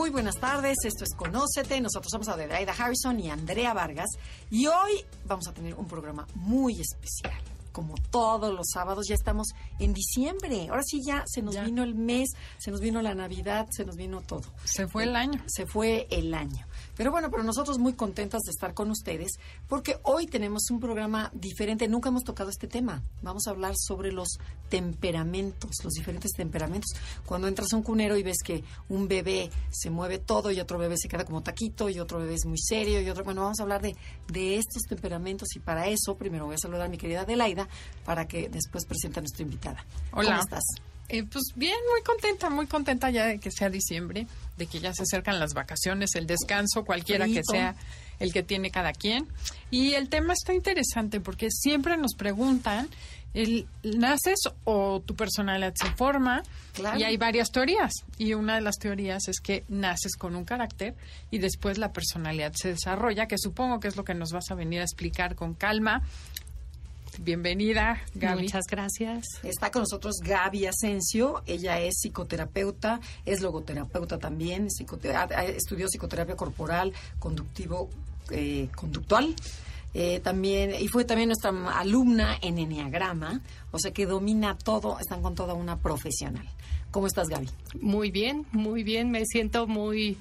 Muy buenas tardes, esto es Conócete, nosotros somos Adelaida Harrison y Andrea Vargas y hoy vamos a tener un programa muy especial. Como todos los sábados, ya estamos en diciembre. Ahora sí ya se nos Ya. vino el mes, se nos vino la Navidad, se nos vino todo. Se fue el año. Se fue el año. Pero bueno, pero nosotros muy contentas de estar con ustedes porque hoy tenemos un programa diferente. Nunca hemos tocado este tema. Vamos a hablar sobre los temperamentos, los diferentes temperamentos. Cuando entras a un cunero y ves que un bebé se mueve todo y otro bebé se queda como taquito y otro bebé es muy serio y otro... Bueno, vamos a hablar de, de estos temperamentos y para eso primero voy a saludar a mi querida Adelaida para que después presente a nuestra invitada. Hola. ¿Cómo estás? Eh, pues bien, muy contenta, muy contenta ya de que sea diciembre, de que ya se acercan las vacaciones, el descanso, cualquiera que sea el que tiene cada quien. Y el tema está interesante porque siempre nos preguntan, el, ¿naces o tu personalidad se forma? Claro. Y hay varias teorías. Y una de las teorías es que naces con un carácter y después la personalidad se desarrolla, que supongo que es lo que nos vas a venir a explicar con calma. Bienvenida, Gaby. Muchas gracias. Está con nosotros Gaby Asensio, ella es psicoterapeuta, es logoterapeuta también, psicote- ha- ha- estudió psicoterapia corporal, conductivo, eh, conductual. eh, también y fue también nuestra alumna en Enneagrama, o sea que domina todo, están con toda una profesional. ¿Cómo estás, Gaby? Muy bien, muy bien. Me siento muy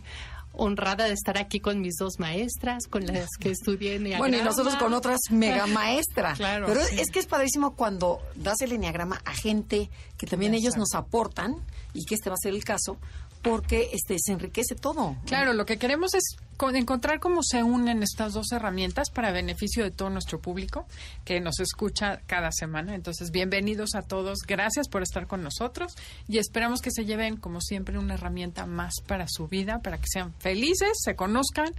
honrada de estar aquí con mis dos maestras, con las que estudié en Bueno, y nosotros con otras mega maestras. Claro, Pero sí. es que es padrísimo cuando das el enneagrama a gente que también ellos nos aportan, y que este va a ser el caso, porque este se enriquece todo. Claro, lo que queremos es co- encontrar cómo se unen estas dos herramientas para beneficio de todo nuestro público que nos escucha cada semana. Entonces, bienvenidos a todos. Gracias por estar con nosotros y esperamos que se lleven, como siempre, una herramienta más para su vida, para que sean felices, se conozcan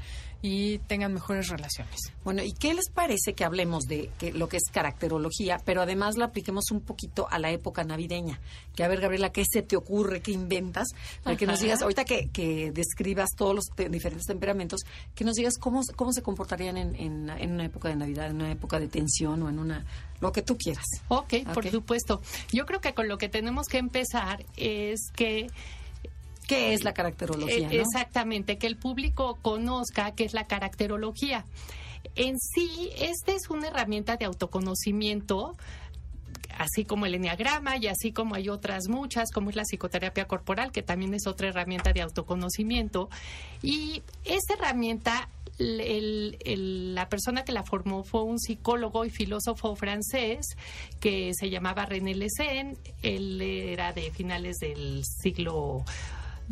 y tengan mejores relaciones. Bueno, ¿y qué les parece que hablemos de que lo que es caracterología, pero además la apliquemos un poquito a la época navideña? Que a ver, Gabriela, ¿qué se te ocurre, qué inventas? Para que nos digas, ahorita que, que describas todos los te- diferentes temperamentos, que nos digas cómo, cómo se comportarían en, en, en una época de Navidad, en una época de tensión o en una... lo que tú quieras. Ok, por supuesto. Yo creo que con lo que tenemos que empezar es que ¿Qué es la caracterología? Eh, no? Exactamente, que el público conozca qué es la caracterología. En sí, esta es una herramienta de autoconocimiento así como el enneagrama y así como hay otras muchas, como es la psicoterapia corporal, que también es otra herramienta de autoconocimiento. Y esta herramienta, el- el- la persona que la formó fue un psicólogo y filósofo francés que se llamaba René Lessen. Él era de finales del siglo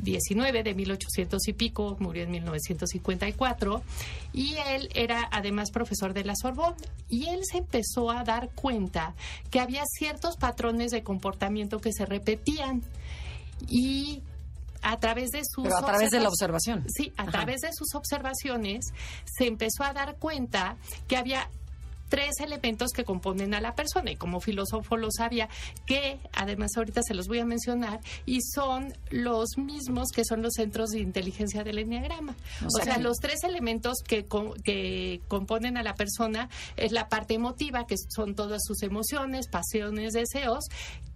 19 de 1800 y pico, murió en 1954 y él era además profesor de la Sorbonne y él se empezó a dar cuenta que había ciertos patrones de comportamiento que se repetían y a través de sus Pero a través de la observa- observación. Sí, a Ajá. través de sus observaciones se empezó a dar cuenta que había tres elementos que componen a la persona y como filósofo lo sabía que además ahorita se los voy a mencionar y son los mismos que son los centros de inteligencia del enneagrama. O O sea los tres elementos que, que componen a la persona es la parte emotiva, que son todas sus emociones, pasiones, deseos,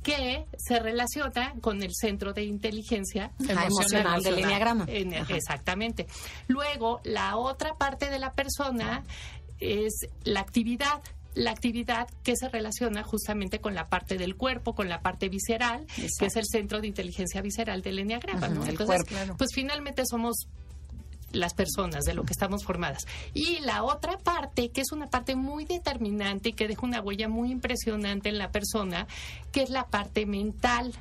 que se relaciona con el centro de inteligencia Ah, emocional del enneagrama. en- exactamente. Luego, la otra parte de la persona es la actividad. La actividad que se relaciona justamente con la parte del cuerpo, con la parte visceral, que es el centro de inteligencia visceral del enneagrama. El Entonces, cuerpo. Claro. pues finalmente somos las personas de lo que estamos formadas. Y la otra parte, que es una parte muy determinante y que deja una huella muy impresionante en la persona, que es la parte mental.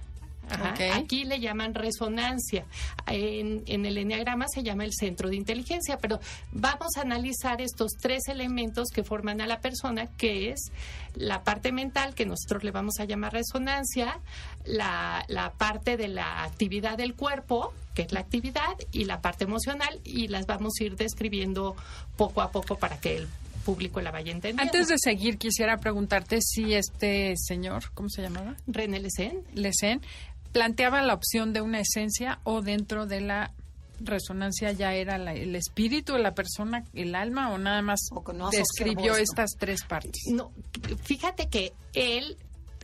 Ajá. Aquí le llaman resonancia. En, en el enneagrama se llama el centro de inteligencia, pero vamos a analizar estos tres elementos que forman a la persona, que es la parte mental, que nosotros le vamos a llamar resonancia, la, la parte de la actividad del cuerpo, que es la actividad, y la parte emocional, y las vamos a ir describiendo poco a poco para que el público la vaya entendiendo. Antes de seguir, quisiera preguntarte si este señor, ¿cómo se llamaba? René Lecen, Lecen, planteaba la opción de una esencia o dentro de la resonancia ya era la- el espíritu de la persona, el alma o nada más O describió estas tres partes. No, fíjate que él,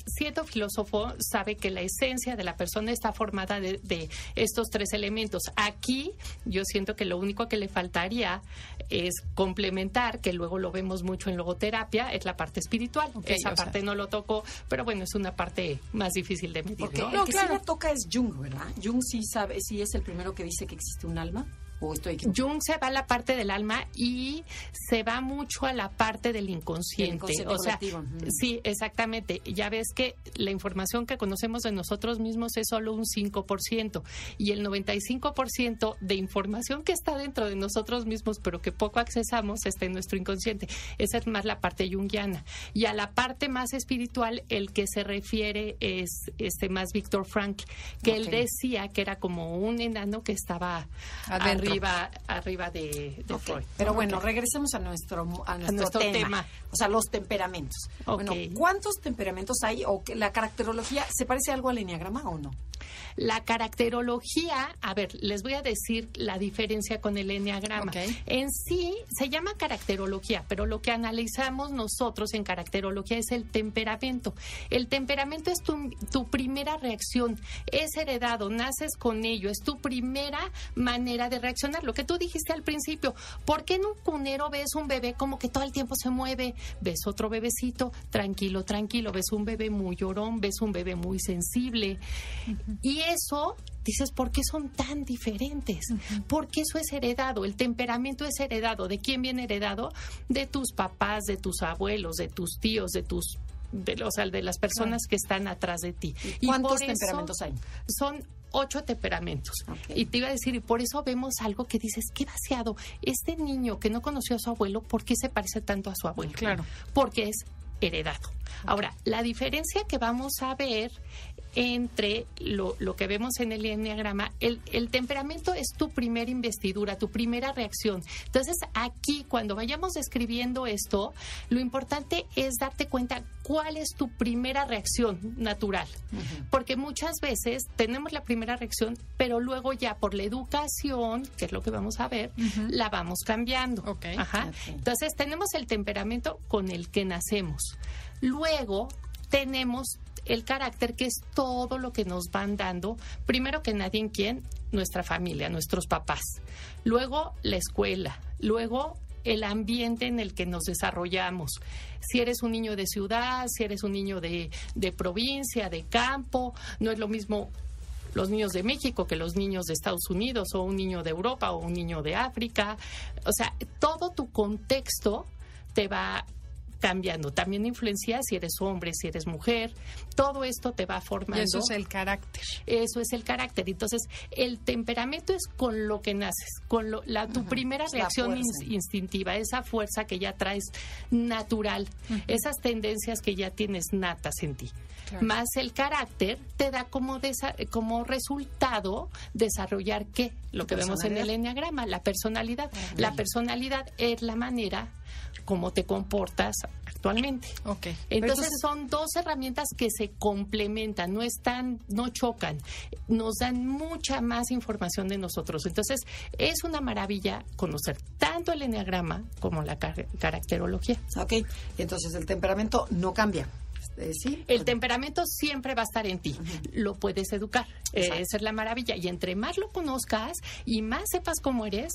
siendo filósofo, sabe que la esencia de la persona está formada de, de estos tres elementos. Aquí yo siento que lo único que le faltaría es complementar, que luego lo vemos mucho en logoterapia, es la parte espiritual. Ok, Esa sea- parte no lo tocó, pero bueno, es una parte más difícil de medir. Porque ¿no? el que sí la toca es Jung, ¿verdad? Jung sí sabe, sí es el primero que dice que existe un alma. ¿O estoy equivocada? Jung se va a la parte del alma y se va mucho a la parte del inconsciente. O sea, sí, exactamente. Ya ves que la información que conocemos de nosotros mismos es solo un 5% y el 95% de información que está dentro de nosotros mismos, pero que poco accesamos, está en nuestro inconsciente. Esa es más la parte junguiana. Y a la parte más espiritual, el que se refiere es este más Víctor Frank, que él decía que era como un enano que estaba Adentro. Arriba arriba de, de Freud. Pero ¿no? bueno, regresemos a nuestro, a nuestro, nuestro tema. tema. O sea, los temperamentos. Bueno, ¿cuántos temperamentos hay? ¿O que la caracterología se parece algo al enneagrama o no? La caracterología, a ver, les voy a decir la diferencia con el enneagrama. En sí se llama caracterología, pero lo que analizamos nosotros en caracterología es el temperamento. El temperamento es tu, tu primera reacción, es heredado, naces con ello, es tu primera manera de reaccionar. Lo que tú dijiste al principio, ¿por qué en un cunero ves un bebé como que todo el tiempo se mueve? Ves otro bebecito, tranquilo, tranquilo, ves un bebé muy llorón, ves un bebé muy sensible. Y eso, dices, ¿por qué son tan diferentes? Porque eso es heredado, el temperamento es heredado. ¿De quién viene heredado? De tus papás, de tus abuelos, de tus tíos, de tus... De, o sea, de las personas que están atrás de ti. ¿Y cuántos temperamentos hay? Son ocho temperamentos. Y te iba a decir, y por eso vemos algo que dices, qué vaciado. Este niño que no conoció a su abuelo, ¿por qué se parece tanto a su abuelo? Claro. Porque es heredado. Ahora, la diferencia que vamos a ver entre lo, lo que vemos en el enneagrama, el, el temperamento es tu primera investidura, tu primera reacción. Entonces, aquí, cuando vayamos describiendo esto, lo importante es darte cuenta cuál es tu primera reacción natural. Porque muchas veces tenemos la primera reacción, pero luego ya por la educación, que es lo que vamos a ver, la vamos cambiando. Ajá. Entonces tenemos el temperamento con el que nacemos. Luego tenemos el carácter, que es todo lo que nos van dando, primero que nadie en quién, nuestra familia, nuestros papás. Luego la escuela. Luego el ambiente en el que nos desarrollamos. Si eres un niño de ciudad, si eres un niño de, de provincia, de campo, no es lo mismo los niños de México que los niños de Estados Unidos o un niño de Europa o un niño de África. O sea, todo tu contexto te va cambiando. También influencia si eres hombre, si eres mujer. Todo esto te va formando. Y eso es el carácter. Eso es el carácter. Entonces, el temperamento es con lo que naces, con lo, la, tu primera reacción instintiva, esa fuerza que ya traes natural, esas tendencias que ya tienes natas en ti. Claro. Más el carácter te da como, desa- como resultado desarrollar qué? Lo que vemos en el enneagrama, la personalidad. La personalidad es la manera como te comportas actualmente. Ok. Pero Entonces, son dos herramientas que se complementan, no están, no chocan, nos dan mucha más información de nosotros. Entonces, es una maravilla conocer tanto el enneagrama como la car- caracterología. Ok, y entonces el temperamento no cambia. Eh, ¿Sí? El temperamento siempre va a estar en ti, lo puedes educar, Eh, esa es la maravilla. Y entre más lo conozcas y más sepas cómo eres,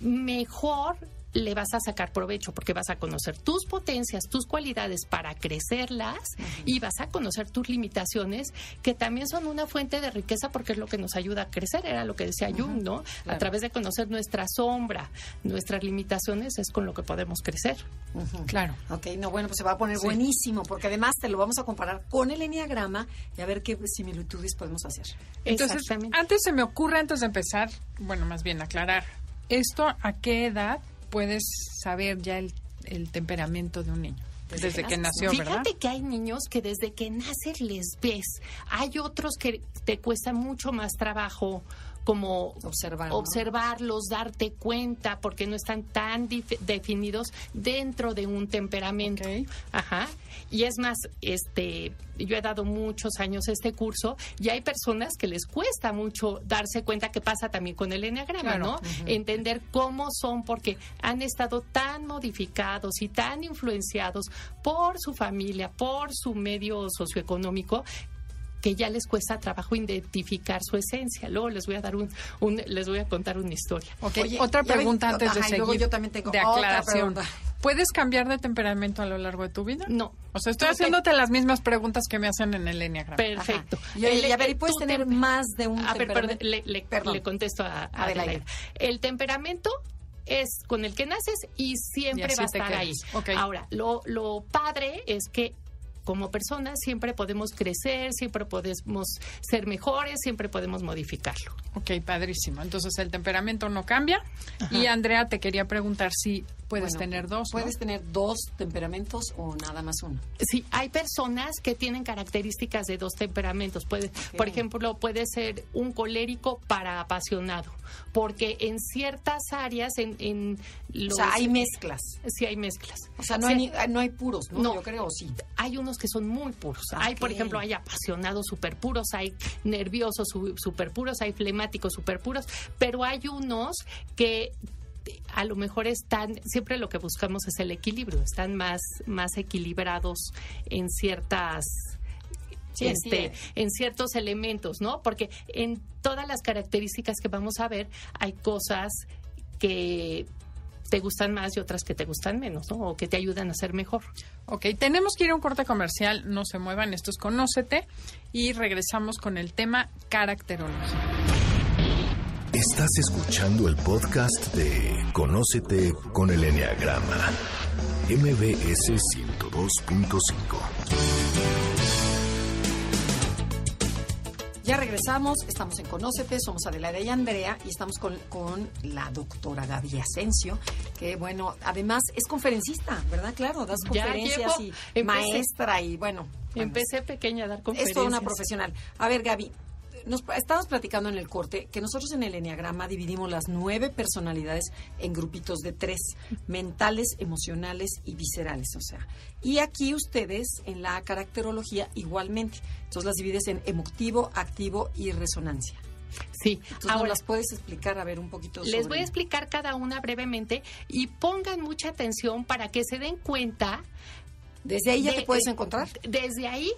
mejor le vas a sacar provecho porque vas a conocer tus potencias, tus cualidades para crecerlas y vas a conocer tus limitaciones que también son una fuente de riqueza porque es lo que nos ayuda a crecer, era lo que decía Jung, ¿no? A través de conocer nuestra sombra, nuestras limitaciones es con lo que podemos crecer. Claro. Ok, no, bueno, pues se va a poner buenísimo porque además te lo vamos a comparar con el enneagrama y a ver qué similitudes podemos hacer. Entonces, antes se me ocurre, antes de empezar, bueno, más bien aclarar, ¿esto a qué edad puedes saber ya el, temperamento de un niño. Desde, que nació, Fíjate que hay niños que desde que naces les ves. Hay otros que te cuesta mucho más trabajo como observarlos, darte cuenta, porque no están tan definidos dentro de un temperamento. Ajá. Y es más, este, yo he dado muchos años este curso y hay personas que les cuesta mucho darse cuenta que pasa también con el enneagrama, ¿no? Entender cómo son porque han estado tan modificados y tan influenciados por su familia, por su medio socioeconómico que ya les cuesta trabajo identificar su esencia. Luego les voy a dar un, les voy a contar una historia. otra pregunta antes de seguir. Yo también tengo de aclaración. ¿Puedes cambiar de temperamento a lo largo de tu vida? No. O sea, estoy haciéndote las mismas preguntas que me hacen en el Enneagrama. Perfecto. Y, a ver, ¿y puedes tener más de un a temperamento? Ver, le, contesto a, Adelaide. El temperamento es con el que naces y siempre va a estar ahí. Ahora, lo, lo padre es que como personas siempre podemos crecer, siempre podemos ser mejores, siempre podemos modificarlo. Ok, padrísimo. Entonces el temperamento no cambia. Y Andrea, te quería preguntar si puedes tener dos. ¿Puedes tener dos temperamentos o nada más uno? Sí, hay personas que tienen características de dos temperamentos. Puede, Por ejemplo, puede ser un colérico para apasionado, porque en ciertas áreas, en, los, O sea, hay mezclas. Sí, hay mezclas. O sea, no, hay, no hay puros, ¿no? Yo creo, sí. Hay unos que son muy puros. Hay, por ejemplo, hay apasionados super puros, hay nerviosos super puros, hay flemáticos super puros, pero hay unos que a lo mejor están, siempre lo que buscamos es el equilibrio, están más, más equilibrados en ciertas este, en ciertos elementos, ¿no? Porque en todas las características que vamos a ver hay cosas que te gustan más y otras que te gustan menos, ¿no? O que te ayudan a ser mejor. Ok, tenemos que ir a un corte comercial, no se muevan, esto es Conócete y regresamos con el tema caracterología. Estás escuchando el podcast de Conócete con el Enneagrama, MBS 102.5. Ya regresamos, estamos en Conócete, somos Adelaide y Andrea y estamos con, con, la doctora Gaby Asensio, que bueno, además es conferencista, ¿verdad? Claro, das conferencias y maestra y bueno. Empecé pequeña a dar conferencias. Es toda una profesional. A ver, Gaby, nos estamos platicando en el corte que nosotros en el Enneagrama dividimos las nueve personalidades en grupitos de tres, mentales, emocionales y viscerales, o sea. Y aquí ustedes en la caracterología igualmente. Entonces las divides en emotivo, activo y resonancia. Sí, ahora las puedes explicar a ver un poquito. Les voy a explicar cada una brevemente y pongan mucha atención para que se den cuenta. Desde ahí ya te puedes encontrar. Desde ahí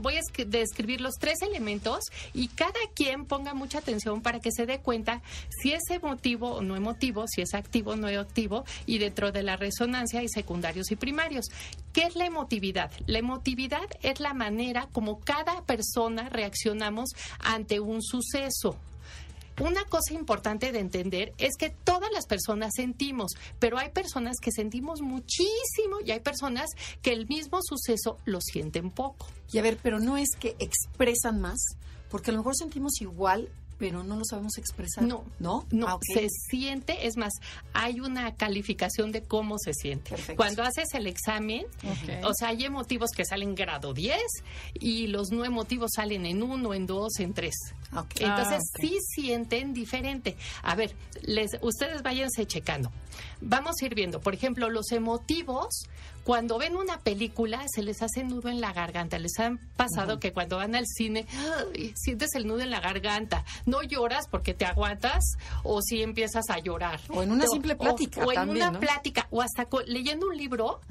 voy a describir los tres elementos y cada quien ponga mucha atención para que se dé cuenta si es emotivo o no emotivo, si es activo o no activo y dentro de la resonancia hay secundarios y primarios. ¿Qué es la emotividad? La emotividad es la manera como cada persona reaccionamos ante un suceso. Una cosa importante de entender es que todas las personas sentimos, pero hay personas que sentimos muchísimo y hay personas que el mismo suceso lo sienten poco. Y a ver, pero no es que expresan más, porque a lo mejor sentimos igual, pero no lo sabemos expresar. No, no, no. Ah, se siente, es más, hay una calificación de cómo se siente. Cuando haces el examen, o sea, hay emotivos que salen grado 10 y los no emotivos salen en 1, en 2, en 3. Entonces, ah, sí sienten diferente. A ver, les, ustedes váyanse checando. Vamos a ir viendo, por ejemplo, los emotivos, cuando ven una película se les hace nudo en la garganta. Les han pasado que cuando van al cine sientes el nudo en la garganta. No lloras porque te aguantas o si empiezas a llorar. O en una simple plática. O, en una plática o hasta leyendo un libro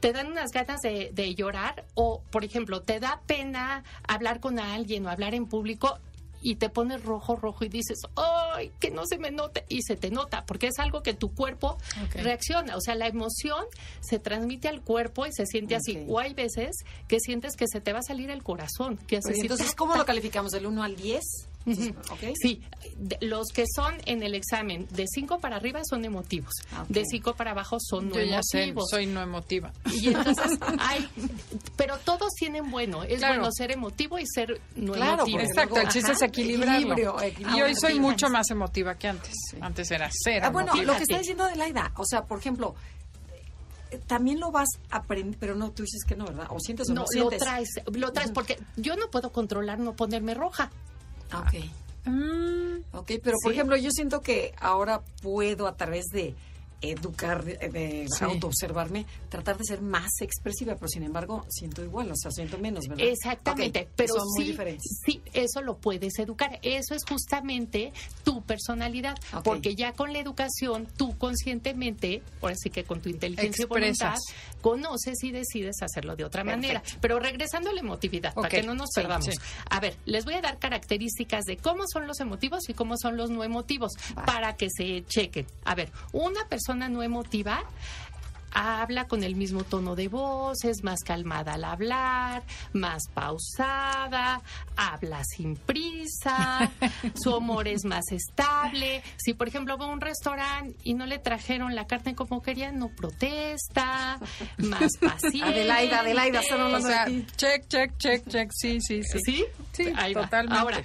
te dan unas ganas de, de llorar o, por ejemplo, te da pena hablar con alguien o hablar en público y te pones rojo, rojo y dices, ¡ay, que no se me note! Y se te nota, porque es algo que tu cuerpo reacciona. O sea, la emoción se transmite al cuerpo y se siente así. O hay veces que sientes que se te va a salir el corazón. Que haces entonces, ¿cómo lo calificamos? ¿Del 1 al 10? Sí, de- los que son en el examen de 5 para arriba son emotivos, Ah, de 5 para abajo son no Yo ya sé, emotivos. soy no emotiva. Y entonces hay, pero todos tienen bueno, es Claro. bueno ser emotivo y ser no Claro, emotivo. Exacto, el chiste es equilibrarlo. equilibrio, equilibrio. Y hoy soy mucho más emotiva que antes. Antes era cero. Ah, bueno, emotiva. lo que está diciendo Adelaida, o sea, por ejemplo, también lo vas a aprender, pero no, tú dices que no, ¿verdad? O sientes o no, No, lo sientes. traes, lo traes porque yo no puedo controlar no ponerme roja. Ok. Mm, Ok, pero por ejemplo, yo siento que ahora puedo a través de educar, de, de Sí. autoobservarme, tratar de ser más expresiva, pero sin embargo siento igual, o sea, siento menos, ¿verdad? Exactamente, pero son muy sí, diferentes. sí, eso lo puedes educar. Eso es justamente tu personalidad, porque ya con la educación, tú conscientemente, ahora sí que con tu inteligencia y voluntad, conoces y decides hacerlo de otra manera. Pero regresando a la emotividad, para que no nos sí, perdamos. sí. A ver, les voy a dar características de cómo son los emotivos y cómo son los no emotivos, Va. para que se chequen. A ver, una persona no emotiva habla con el mismo tono de voz, es más calmada al hablar, más pausada, habla sin prisa, su humor es más estable. Si, por ejemplo, va a un restaurante y no le trajeron la carne como quería, no protesta, más paciente. Adelaida, Adelaida, están o hablando sea, de ti. check, check, check, check. Sí, sí, sí. ¿Sí? Sí, Ahí va. totalmente. Ahora,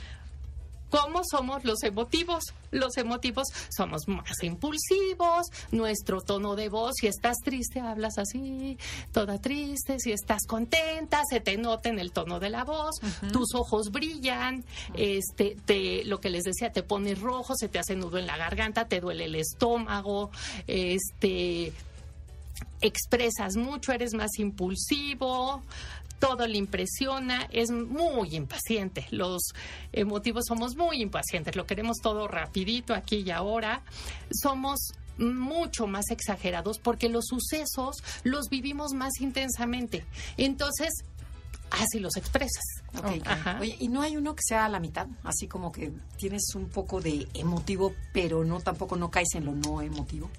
¿cómo somos los emotivos? Los emotivos somos más impulsivos, nuestro tono de voz, si estás triste, hablas así, toda triste, si estás contenta, se te nota en el tono de la voz, tus ojos brillan, este, te, lo que les decía, te pones rojo, se te hace nudo en la garganta, te duele el estómago, este, expresas mucho, eres más impulsivo, todo le impresiona, es muy impaciente. Los emotivos somos muy impacientes, lo queremos todo rapidito aquí y ahora. Somos mucho más exagerados porque los sucesos los vivimos más intensamente. Entonces, así los expresas. Oye, ¿y no hay uno que sea a la mitad? Así como que tienes un poco de emotivo, pero no tampoco no caes en lo no emotivo.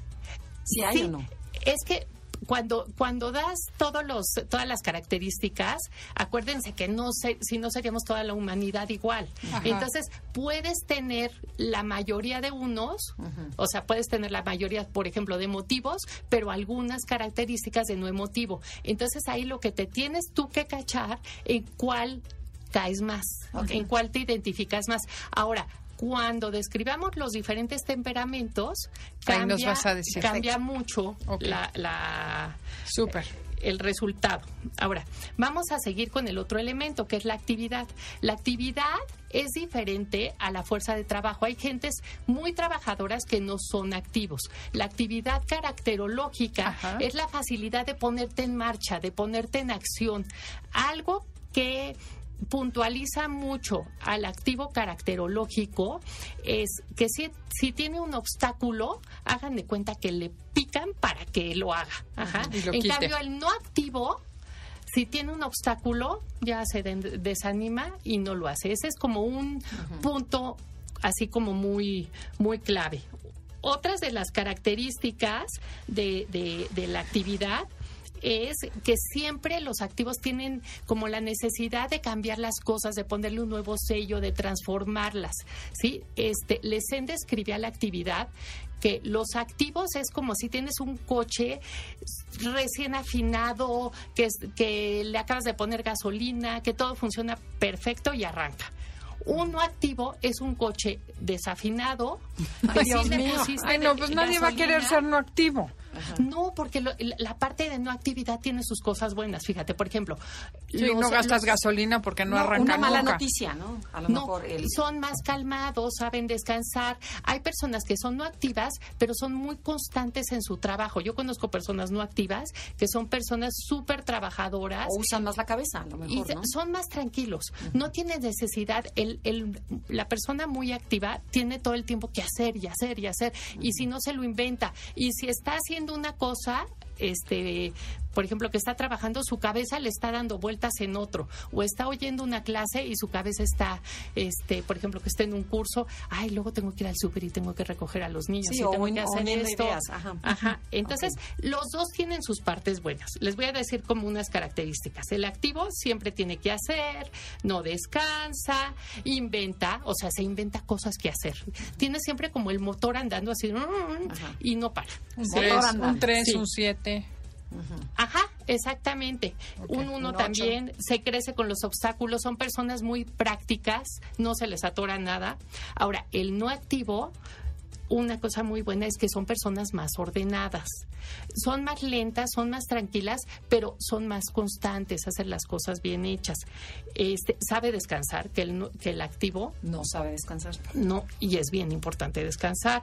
¿Sí hay Sí, o no? Es que cuando, cuando das todos los, todas las características, acuérdense que no sé, si no seríamos toda la humanidad igual. Ajá. Entonces, puedes tener la mayoría de unos, o sea, puedes tener la mayoría, por ejemplo, de motivos, pero algunas características de no emotivo. Entonces, ahí lo que te tienes tú que cachar en cuál caes más, en cuál te identificas más. Ahora, cuando describamos los diferentes temperamentos, Ahí cambia, nos vas a decir. cambia mucho la, la- Súper. el resultado. Ahora, vamos a seguir con el otro elemento, que es la actividad. La actividad es diferente a la fuerza de trabajo. Hay gentes muy trabajadoras que no son activos. La actividad caracterológica Ajá. es la facilidad de ponerte en marcha, de ponerte en acción. Algo que puntualiza mucho al activo caracterológico es que si, si tiene un obstáculo, hagan de cuenta que le pican para que lo haga. Ajá. Lo en quite. cambio, el no activo, si tiene un obstáculo, ya se de- desanima y no lo hace. Ese es como un punto así como muy, muy clave. Otras de las características de, de- de la actividad es que siempre los activos tienen como la necesidad de cambiar las cosas, de ponerle un nuevo sello, de transformarlas, ¿sí? Este, Lesen describía la actividad que los activos es como si tienes un coche recién afinado, que, es- que le acabas de poner gasolina, que todo funciona perfecto y arranca. Un no activo es un coche desafinado. que Ay, Dios mío. Ay, no, pues nadie va a querer ser no activo. No, porque lo- la parte de no actividad tiene sus cosas buenas. Fíjate, por ejemplo, Sí, los- no gastas los- gasolina porque no, No, arranca una mala nunca. noticia, ¿no? A lo no, mejor el... son más calmados, saben descansar. Hay personas que son no activas, pero son muy constantes en su trabajo. Yo conozco personas no activas que son personas súper trabajadoras. O usan más la cabeza, a lo Y mejor, se- ¿no? son más tranquilos, no tienen necesidad. El, el- la persona muy activa tiene todo el tiempo que hacer y hacer y hacer, y si no se lo inventa, y si está haciendo una cosa, este, por ejemplo, que está trabajando, su cabeza le está dando vueltas en otro, o está oyendo una clase y su cabeza está, este, por ejemplo, que está en un curso, ay, luego tengo que ir al súper y tengo que recoger a los niños Sí, y tengo un- que hacer esto. ideas, ajá. Ajá. Entonces, los dos tienen sus partes buenas. Les voy a decir como unas características. El activo siempre tiene que hacer, no descansa, inventa, o sea, se inventa cosas que hacer. Tiene siempre como el motor andando así Ajá. y no para. Un Sí. 3, Motor un, tres, Sí. un 7. Ajá, exactamente. Un uno un también se crece con los obstáculos, son personas muy prácticas, no se les atora nada. Ahora, el no activo, una cosa muy buena es que son personas más ordenadas. Son más lentas, son más tranquilas, pero son más constantes, hacen las cosas bien hechas. Este, sabe descansar, que el, que el activo No sabe descansar. no, y es bien importante descansar.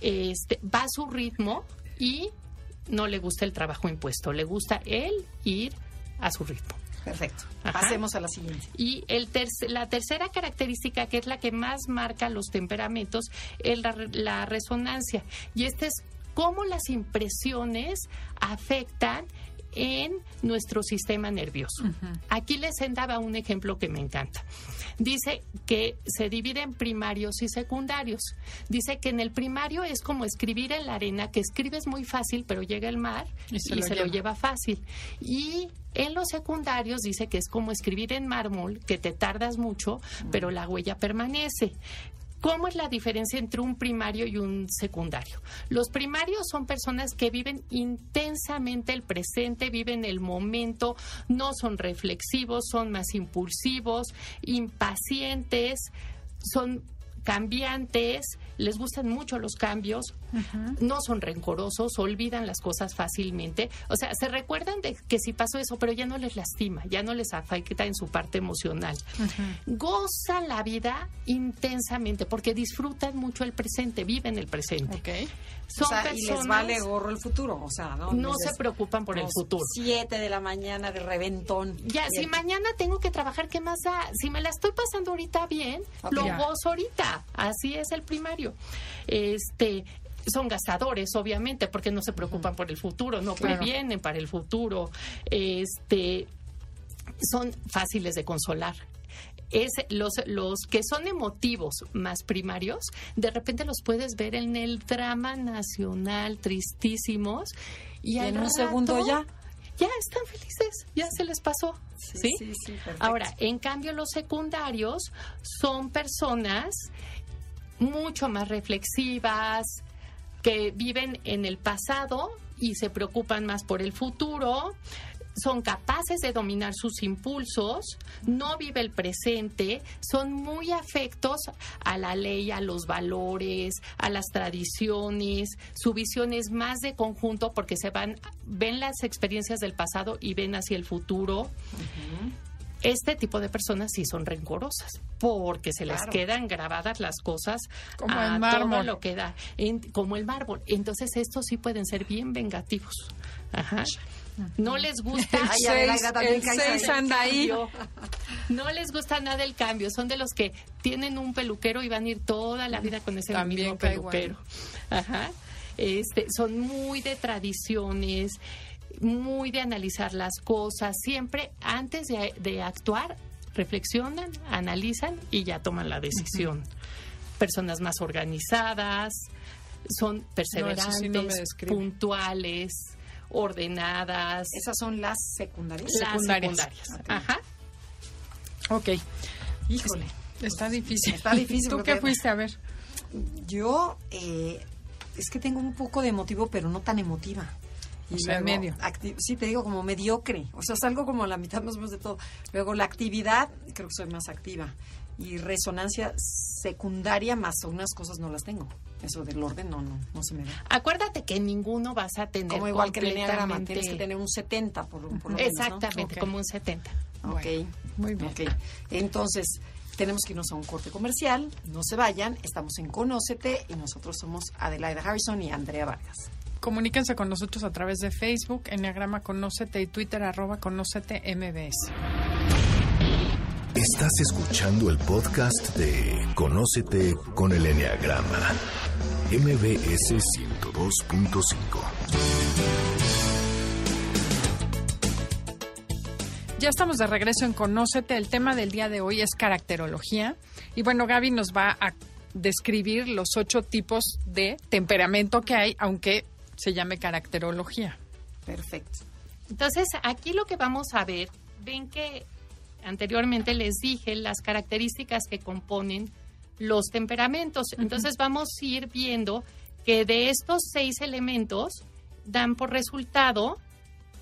Este, va a su ritmo y no le gusta el trabajo impuesto, le gusta él ir a su ritmo. Perfecto. Ajá. Pasemos a la siguiente. Y el terc- la tercera característica, que es la que más marca los temperamentos, es la, re- la resonancia. Y esta es cómo las impresiones afectan en nuestro sistema nervioso. Aquí les daba un ejemplo que me encanta. Dice que se divide en primarios y secundarios. Dice que en el primario es como escribir en la arena, que escribes muy fácil, pero llega el mar Y y se se, lo lleva fácil. Y en los secundarios dice que es como escribir en mármol, que te tardas mucho, pero la huella permanece. ¿Cómo es la diferencia entre un primario y un secundario? Los primarios son personas que viven intensamente el presente, viven el momento, no son reflexivos, son más impulsivos, impacientes, son cambiantes, les gustan mucho los cambios, no son rencorosos, olvidan las cosas fácilmente. O sea, se recuerdan de que si pasó eso, pero ya no les lastima, ya no les afecta en su parte emocional. Gozan la vida intensamente porque disfrutan mucho el presente, viven el presente. Ok. Son o sea, y les personas- vale gorro el futuro, o sea, ¿no? no se preocupan por el futuro. Siete de la mañana de reventón. Ya, si mañana tengo que trabajar, ¿qué más da? Si me la estoy pasando ahorita bien, lo Ya. gozo ahorita. Así es el primario. Este son gastadores, obviamente, porque no se preocupan por el futuro, no Claro. previenen para el futuro. Este son fáciles de consolar. Es los, los que son emotivos más primarios, de repente los puedes ver en el drama nacional, tristísimos. Y, en un rato segundo ya. Ya están felices, ya se les pasó. Sí, sí, sí, perfecto. Ahora, en cambio, los secundarios son personas mucho más reflexivas, que viven en el pasado y se preocupan más por el futuro, son capaces de dominar sus impulsos, no vive el presente, son muy afectos a la ley, a los valores, a las tradiciones, su visión es más de conjunto porque se van, ven las experiencias del pasado y ven hacia el futuro. Este tipo de personas sí son rencorosas porque se les quedan grabadas las cosas Como a el todo mármol. lo que da, en- como el mármol. Entonces estos sí pueden ser bien vengativos. Ajá. No les gusta El Ay, Adelaida seis- también el seis ahí. anda ahí. cambio. No les gusta nada el cambio. Son de los que tienen un peluquero y van a ir toda la vida con ese También mismo peluquero. Ajá. Este, son muy de tradiciones, muy de analizar las cosas. Siempre antes de, de actuar, reflexionan, analizan y ya toman la decisión. Personas más organizadas, son perseverantes, sí no puntuales, ordenadas Esas son las secundarias. las Secundarias. Ajá. Ok. Híjole. Está difícil. Está difícil ¿Tú qué fuiste a ver? Yo eh, es que tengo un poco de emotivo, pero no tan emotiva. O sea, en medio. sí, te digo como mediocre. O sea, salgo como a la mitad más o menos de todo. Luego la actividad, creo que soy más activa. Y resonancia secundaria, más unas cosas no las tengo. Eso del orden no, no, no se me da. Acuérdate que ninguno vas a tener Como igual que el enneagrama, tienes que tener un 70 por, por lo menos, ¿no? Exactamente, como un 70. Ok, Muy bien. Entonces, tenemos que irnos a un corte comercial. No se vayan, estamos en Conócete y nosotros somos Adelaida Harrison y Andrea Vargas. Comuníquense con nosotros a través de Facebook, Enneagrama Conócete y Twitter, arroba Conócete MBS. Estás escuchando el podcast de Conócete con el Enneagrama. MBS 102.5. Ya estamos de regreso en Conócete. El tema del día de hoy es caracterología. Y bueno, Gaby nos va a describir los ocho tipos de temperamento que hay, aunque se llame caracterología. Perfecto. Entonces, aquí lo que vamos a ver, ven que anteriormente les dije las características que componen los temperamentos. Entonces, vamos a ir viendo que de estos seis elementos dan por resultado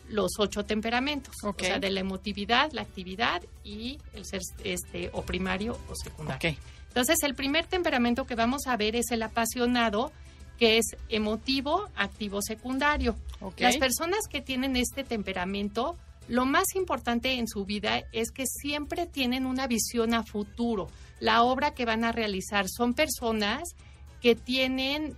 los ocho temperamentos, o sea, de la emotividad, la actividad y el ser este o primario o secundario. Ok. Entonces, el primer temperamento que vamos a ver es el apasionado, que es emotivo, activo, secundario. Las personas que tienen este temperamento, lo más importante en su vida es que siempre tienen una visión a futuro. La obra que van a realizar son personas que tienen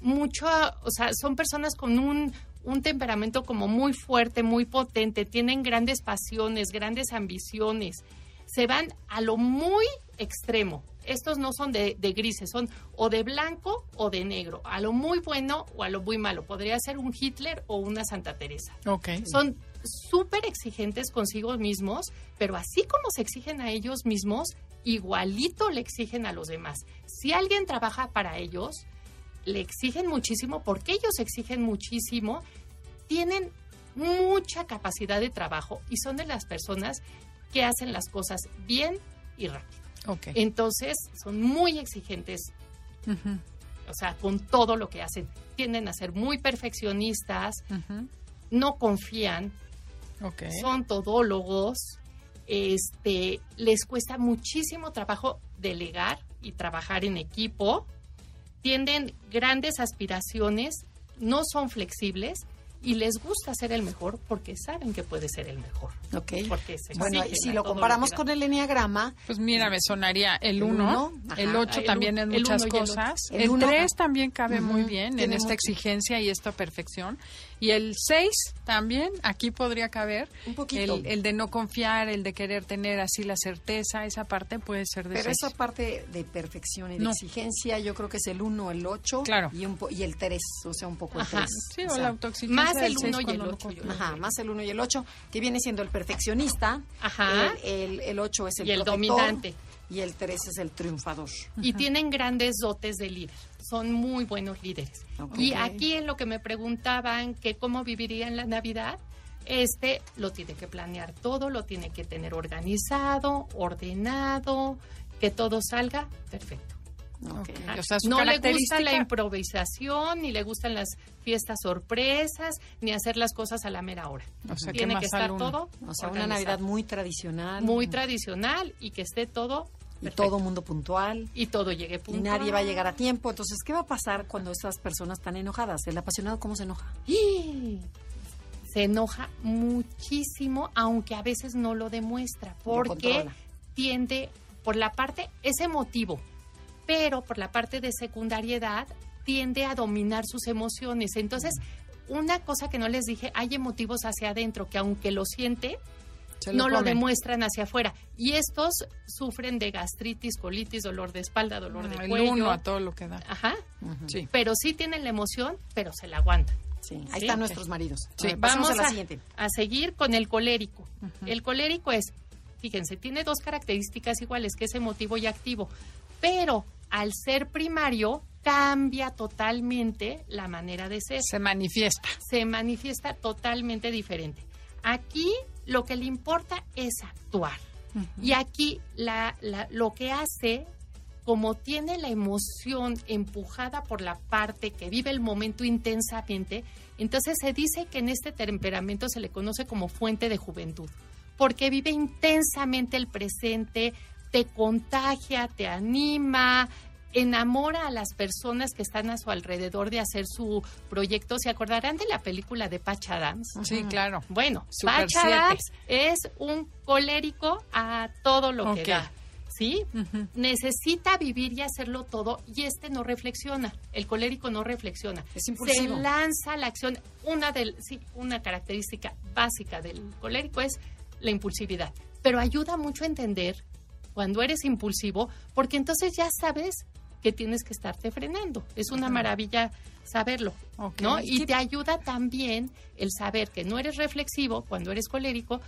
mucho, o sea, son personas con un, un temperamento como muy fuerte, muy potente, tienen grandes pasiones, grandes ambiciones, se van a lo muy extremo. Estos no son de, de grises, son o de blanco o de negro, a lo muy bueno o a lo muy malo. Podría ser un Hitler o una Santa Teresa. Son súper exigentes consigo mismos, pero así como se exigen a ellos mismos, igualito le exigen a los demás. Si alguien trabaja para ellos, le exigen muchísimo porque ellos exigen muchísimo, tienen mucha capacidad de trabajo y son de las personas que hacen las cosas bien y rápido. Ok. Entonces, son muy exigentes. O sea, con todo lo que hacen. Tienden a ser muy perfeccionistas, no confían, Ok. son todólogos, este, les cuesta muchísimo trabajo delegar y trabajar en equipo, tienden grandes aspiraciones, no son flexibles y les gusta ser el mejor porque saben que puede ser el mejor. Ok. Porque se Bueno, y si lo comparamos con el enneagrama, Pues mira, me sonaría el El 1, uno, el ajá. 8 El también en muchas cosas. El el uno, 3 ajá. también cabe muy bien en esta mucho. exigencia y esta perfección. Y el 6 también, aquí podría caber, Un poquito. el, el de no confiar, el de querer tener así la certeza, esa parte puede ser de pero 6. esa parte de perfección y de No. exigencia, yo creo que es el 1, el 8 Claro. y, un po- y el 3, o sea, un poco el Ajá. 3. Sí, o, la autoexigencia más el seis uno y cuando el no ocho, confía. yo- Ajá, más el 1 y el 8, que viene siendo el perfeccionista. Ajá. El, el, el 8 es el, Y el protector, dominante. Y el 3 es el triunfador. y tienen grandes dotes de líder. Son muy buenos líderes. Y aquí en lo que me preguntaban que cómo vivirían la Navidad, este lo tiene que planear todo, lo tiene que tener organizado, ordenado, que todo salga perfecto. O sea, no le gusta la improvisación, ni le gustan las fiestas sorpresas, ni hacer las cosas a la mera hora. O sea, tiene que estar todo O sea, una. Navidad muy tradicional. muy tradicional y que esté todo Y todo mundo puntual. y todo llegue Y puntual. nadie va a llegar a tiempo. Entonces, ¿qué va a pasar cuando estas personas están enojadas? ¿El apasionado cómo se enoja? ¡Y! Se enoja muchísimo, aunque a veces no lo demuestra, porque tiende, por la parte, es emotivo, pero por la parte de secundariedad tiende a dominar sus emociones. Entonces, una cosa que no les dije, hay emotivos hacia adentro que aunque lo siente, Se no lo demuestran hacia afuera. Y estos sufren de gastritis, colitis, dolor de espalda, dolor de Ah, el cuello. uno a todo lo que da. Ajá. Sí. Pero sí tienen la emoción, pero se la aguantan. Sí, ahí Sí, están nuestros maridos. Sí, A ver, Vamos a la siguiente. a seguir con el colérico. El colérico es, fíjense, tiene dos características iguales, que es emotivo y activo, pero al ser primario cambia totalmente la manera de ser. Se manifiesta. Se manifiesta totalmente diferente. Aquí lo que le importa es actuar. Y aquí la- la- lo que hace, como tiene la emoción empujada por la parte que vive el momento intensamente, entonces se dice que en este temperamento se le conoce como fuente de juventud, porque vive intensamente el presente, te contagia, te anima, enamora a las personas que están a su alrededor de hacer su proyecto. ¿Se acordarán de la película de Patch Adams? Sí, claro. Bueno, Super Patch siete. Adams es un colérico a todo lo que da. ¿Sí? Necesita vivir y hacerlo todo y este no reflexiona. El colérico no reflexiona. Es impulsivo. Se lanza la acción. Una, del, sí, una característica básica del colérico es la impulsividad. Pero ayuda mucho a entender cuando eres impulsivo porque entonces ya sabes que tienes que estarte frenando. Es una maravilla saberlo. ¿no? Y te ayuda también el saber que no eres reflexivo cuando eres colérico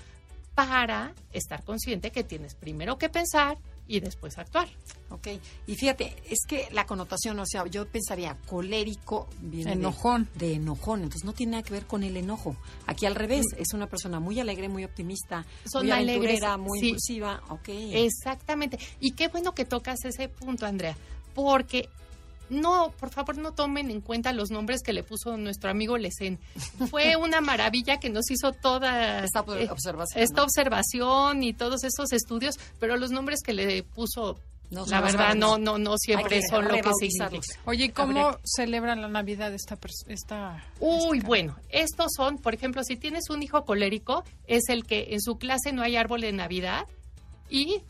para estar consciente que tienes primero que pensar y después actuar. Ok, y fíjate, es que la connotación, o sea, yo pensaría colérico viene de- Enojón. De, enojón, entonces no tiene nada que ver con el enojo. Aquí al revés, es una persona muy alegre, muy optimista, Son muy alegres, muy sí. impulsiva. Ok. Exactamente. Y qué bueno que tocas ese punto, Andrea, porque no, por favor, no tomen en cuenta los nombres que le puso nuestro amigo Lecen. Fue una maravilla que nos hizo toda Esta ob- eh, observación, esta ¿no? observación y todos estos estudios, pero los nombres que le puso, No la verdad, no, no, no siempre que son lo que significa. Oye, ¿y ¿cómo Habría- celebra la Navidad esta esta Uy, esta- bueno, estos son, por ejemplo, si tienes un hijo colérico, es el que en su clase no hay árbol de Navidad y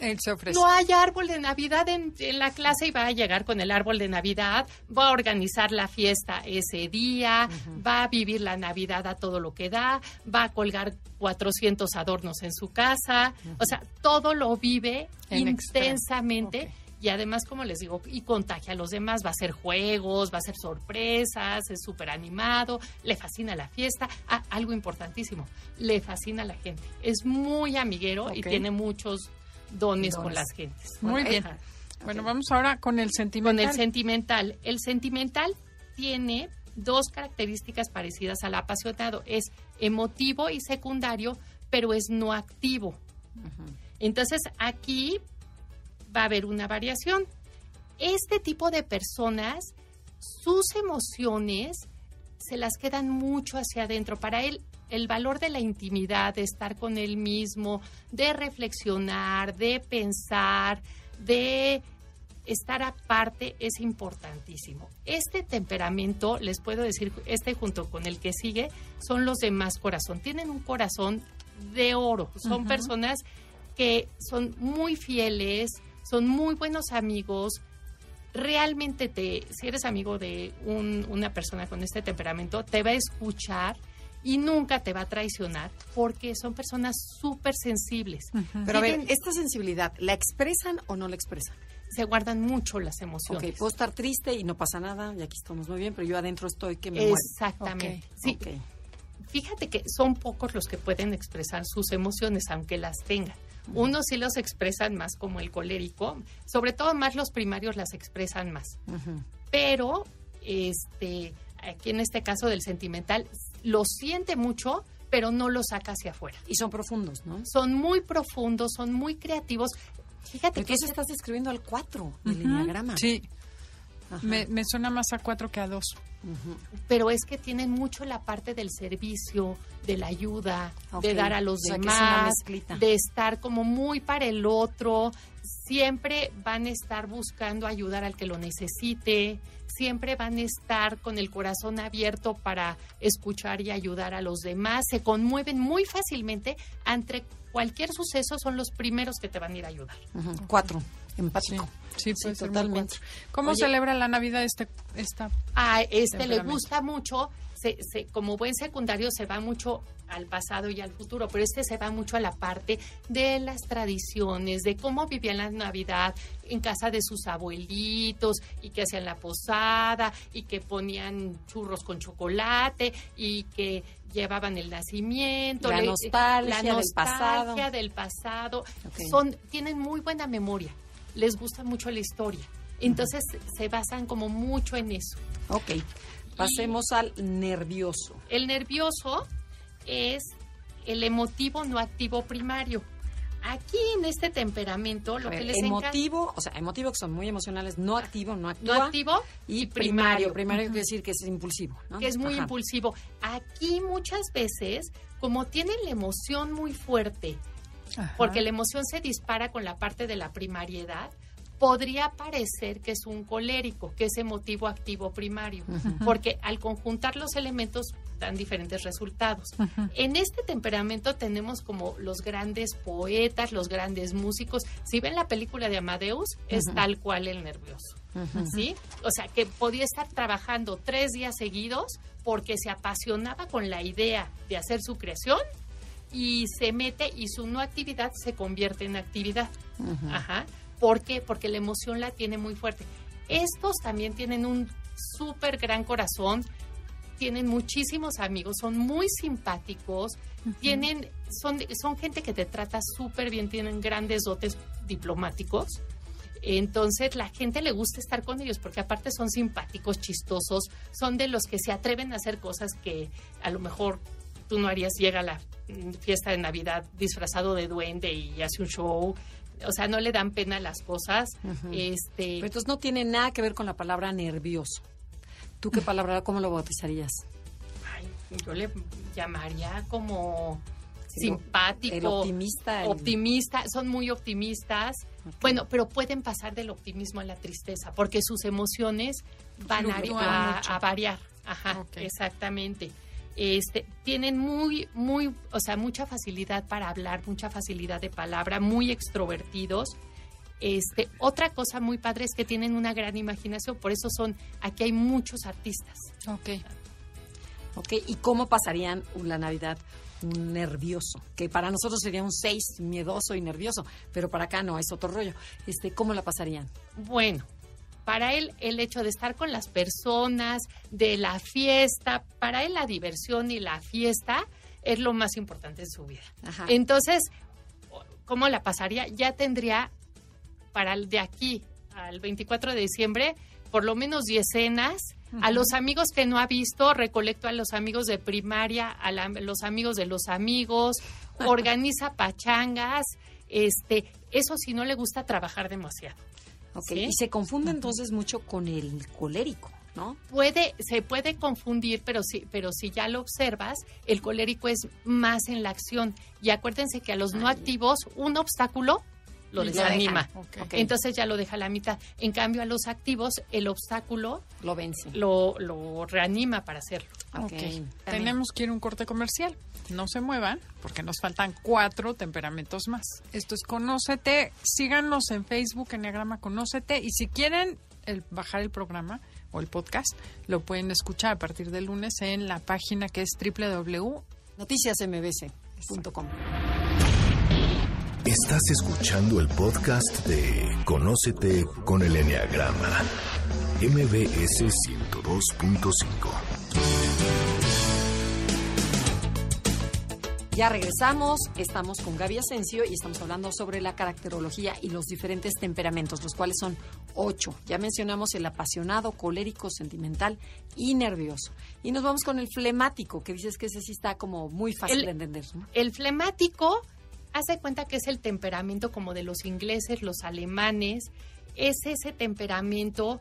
Él se ofrece. no hay árbol de Navidad en, en la clase y va a llegar con el árbol de Navidad, va a organizar la fiesta ese día, va a vivir la Navidad a todo lo que da, va a colgar 400 adornos en su casa, o sea, todo lo vive En intensamente. Y además, como les digo, y contagia a los demás, va a hacer juegos, va a hacer sorpresas, es súper animado, le fascina la fiesta. Ah, algo importantísimo, le fascina a la gente. Es muy amiguero y tiene muchos dones, con las gentes. Muy bien. Ajá. Bueno, vamos ahora con el Con sentimental. el sentimental. El sentimental tiene dos características parecidas al apasionado. Es emotivo y secundario, pero es no activo. Entonces, aquí va a haber una variación. Este tipo de personas, sus emociones se las quedan mucho hacia adentro. Para él, el valor de la intimidad, de estar con él mismo, de reflexionar, de pensar, de estar aparte es importantísimo. Este temperamento, les puedo decir, este junto con el que sigue, son los de más corazón. Tienen un corazón de oro. Son personas que son muy fieles, son muy buenos amigos. Realmente te, si eres amigo de un- una persona con este temperamento, te va a escuchar y nunca te va a traicionar porque son personas súper sensibles. Pero a ver, ¿esta sensibilidad la expresan o no la expresan? se guardan mucho las emociones. Ok, puedo estar triste y no pasa nada, y aquí estamos muy bien, pero yo adentro estoy que me muero. Exactamente. Ok, Sí, fíjate que son pocos los que pueden expresar sus emociones, aunque las tengan. Unos sí los expresan más como el colérico, sobre todo más los primarios las expresan más. Pero, este, aquí en este caso del sentimental, lo siente mucho, pero no lo saca hacia afuera. Y son profundos, ¿no? Son muy profundos, son muy creativos. Fíjate que Entonces ese- estás describiendo al 4 del Ujú. enneagrama. Sí, me, me suena más a cuatro que a pero es que tienen mucho la parte del servicio, de la ayuda, de dar a los O sea, que es una demás, de estar como muy para el otro. Siempre van a estar buscando ayudar al que lo necesite. Siempre van a estar con el corazón abierto para escuchar y ayudar a los demás. Se conmueven muy fácilmente ante cualquier suceso. Son los primeros que te van a ir a ayudar. Cuatro, empático. sí, puede ser muy totalmente. ¿Cómo Oye- celebra la Navidad este, esta? a este le gusta mucho, se, se- como buen secundario se va mucho al pasado y al futuro, pero este se va mucho a la parte de las tradiciones, de cómo vivían la Navidad en casa de sus abuelitos y que hacían la posada y que ponían churros con chocolate y que llevaban el nacimiento, La nostalgia la del nostalgia pasado. del pasado. Son, tienen muy buena memoria, les gusta mucho la historia. Entonces se basan como mucho en eso. Ok, pasemos al nervioso. El nervioso es el emotivo no activo primario. Aquí en este temperamento lo ver, que les encanta emotivo, o sea, emotivo que son muy emocionales, no activo, no no actúa. activo y primario. primario, quiere decir que es impulsivo, ¿no? que es muy Ajá. impulsivo. Aquí muchas veces, como tienen la emoción muy fuerte, Ajá. porque la emoción se dispara con la parte de la primariedad, podría parecer que es un colérico, que es emotivo activo primario, porque al conjuntar los elementos dan diferentes resultados. En este temperamento tenemos como los grandes poetas, los grandes músicos. Si ven la película de Amadeus, es tal cual el nervioso. ¿Sí? O sea, que podía estar trabajando tres días seguidos porque se apasionaba con la idea de hacer su creación y se mete y su no actividad se convierte en actividad. Ajá. ¿Por qué? Porque la emoción la tiene muy fuerte. Estos también tienen un súper gran corazón, tienen muchísimos amigos, son muy simpáticos, tienen, son, son gente que te trata súper bien, tienen grandes dotes diplomáticos. Entonces la gente le gusta estar con ellos porque aparte son simpáticos, chistosos, son de los que se atreven a hacer cosas que a lo mejor tú no harías. Llega a la fiesta de Navidad disfrazado de duende y hace un show. O sea, no le dan pena las cosas. este, Pero entonces no tiene nada que ver con la palabra nervioso. ¿Tú qué palabra, cómo lo bautizarías? ay, yo le llamaría como simpático. el optimista, el- Optimista, son muy optimistas. Bueno, pero pueden pasar del optimismo a la tristeza, porque sus emociones van a, variar. Ajá, exactamente. Este, tienen muy, muy, o sea, mucha facilidad para hablar, mucha facilidad de palabra, muy extrovertidos. Este, otra cosa muy padre es que tienen una gran imaginación, por eso son, aquí hay muchos artistas. Ok. ¿Ok? ¿Y cómo pasarían la Navidad un nervioso? Que para nosotros sería un 6, miedoso y nervioso, pero para acá no, es otro rollo. Este, ¿Cómo la pasarían? Bueno, para él el hecho de estar con las personas, de la fiesta, para él la diversión y la fiesta es lo más importante en su vida. Ajá. Entonces, ¿cómo la pasaría? Ya tendría para el de aquí al 24 de diciembre por lo menos 10 cenas. A los amigos que no ha visto, recolecto a los amigos de primaria, a la- los amigos de los amigos, organiza pachangas. Este, eso si no le gusta trabajar demasiado. Ok, ¿Sí? Y se confunde entonces mucho con el colérico, ¿no? puede se puede confundir pero si pero si ya lo observas el colérico es más en la acción y acuérdense que a los no Ay. activos un obstáculo lo desanima entonces ya lo deja a la mitad en cambio a los activos el obstáculo Lo vence. lo, lo reanima para hacerlo. Tenemos que ir a un corte comercial. No se muevan porque nos faltan cuatro temperamentos más. Esto es Conócete. Síganos en Facebook, Enneagrama Conócete. Y si quieren bajar el programa o el podcast, lo pueden escuchar a partir del lunes en la página que es www. Noticiasmbc.com. Estás escuchando el podcast de Conócete con el Enneagrama. MBS 102.5. Ya regresamos, estamos con Gaby Asensio y estamos hablando sobre la caracterología y los diferentes temperamentos, los cuales son ocho. Ya mencionamos el apasionado, colérico, sentimental y nervioso. Y nos vamos con el flemático, que dices que ese sí está como muy fácil El- de entender. ¿no? el flemático hace cuenta que es el temperamento como de los ingleses los alemanes es ese temperamento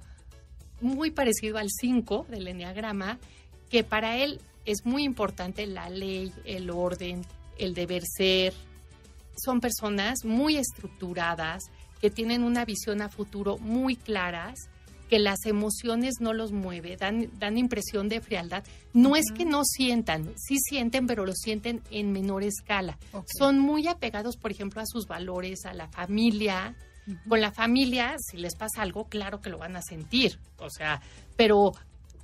muy parecido al 5 del enneagrama que para él es muy importante la ley, el orden, el deber ser. Son personas muy estructuradas, que tienen una visión a futuro muy claras, que las emociones no los mueve, dan, dan impresión de frialdad. No es que no sientan, sí sienten, pero lo sienten en menor escala. Son muy apegados, por ejemplo, a sus valores, a la familia. Con la familia, si les pasa algo, claro que lo van a sentir. O sea, pero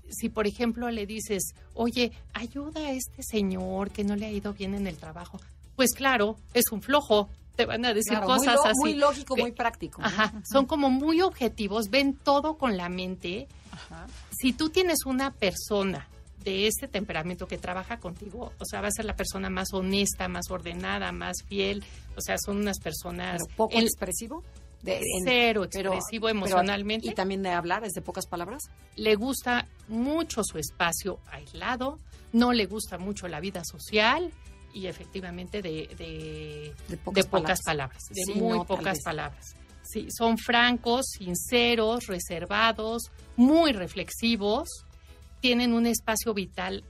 si por ejemplo le dices, oye, ayuda a este señor que no le ha ido bien en el trabajo, pues claro, es un flojo, te van a decir Claro, muy cosas lo- así. Muy lógico, muy práctico. ¿no? Ajá, son como muy objetivos, ven todo con la mente. Ajá. Si tú tienes una persona de este temperamento que trabaja contigo, o sea, va a ser la persona más honesta, más ordenada, más fiel, o sea, son unas personas Pero poco en- expresivo. De, en- cero expresivo pero- emocionalmente. y también de hablar, es de pocas palabras. le gusta mucho su espacio aislado, no le gusta mucho la vida social y efectivamente de, de, pocas pocas, palabras. de Sí, muy no, pocas palabras. Sí, son francos, sinceros, reservados, muy reflexivos, tienen un espacio vital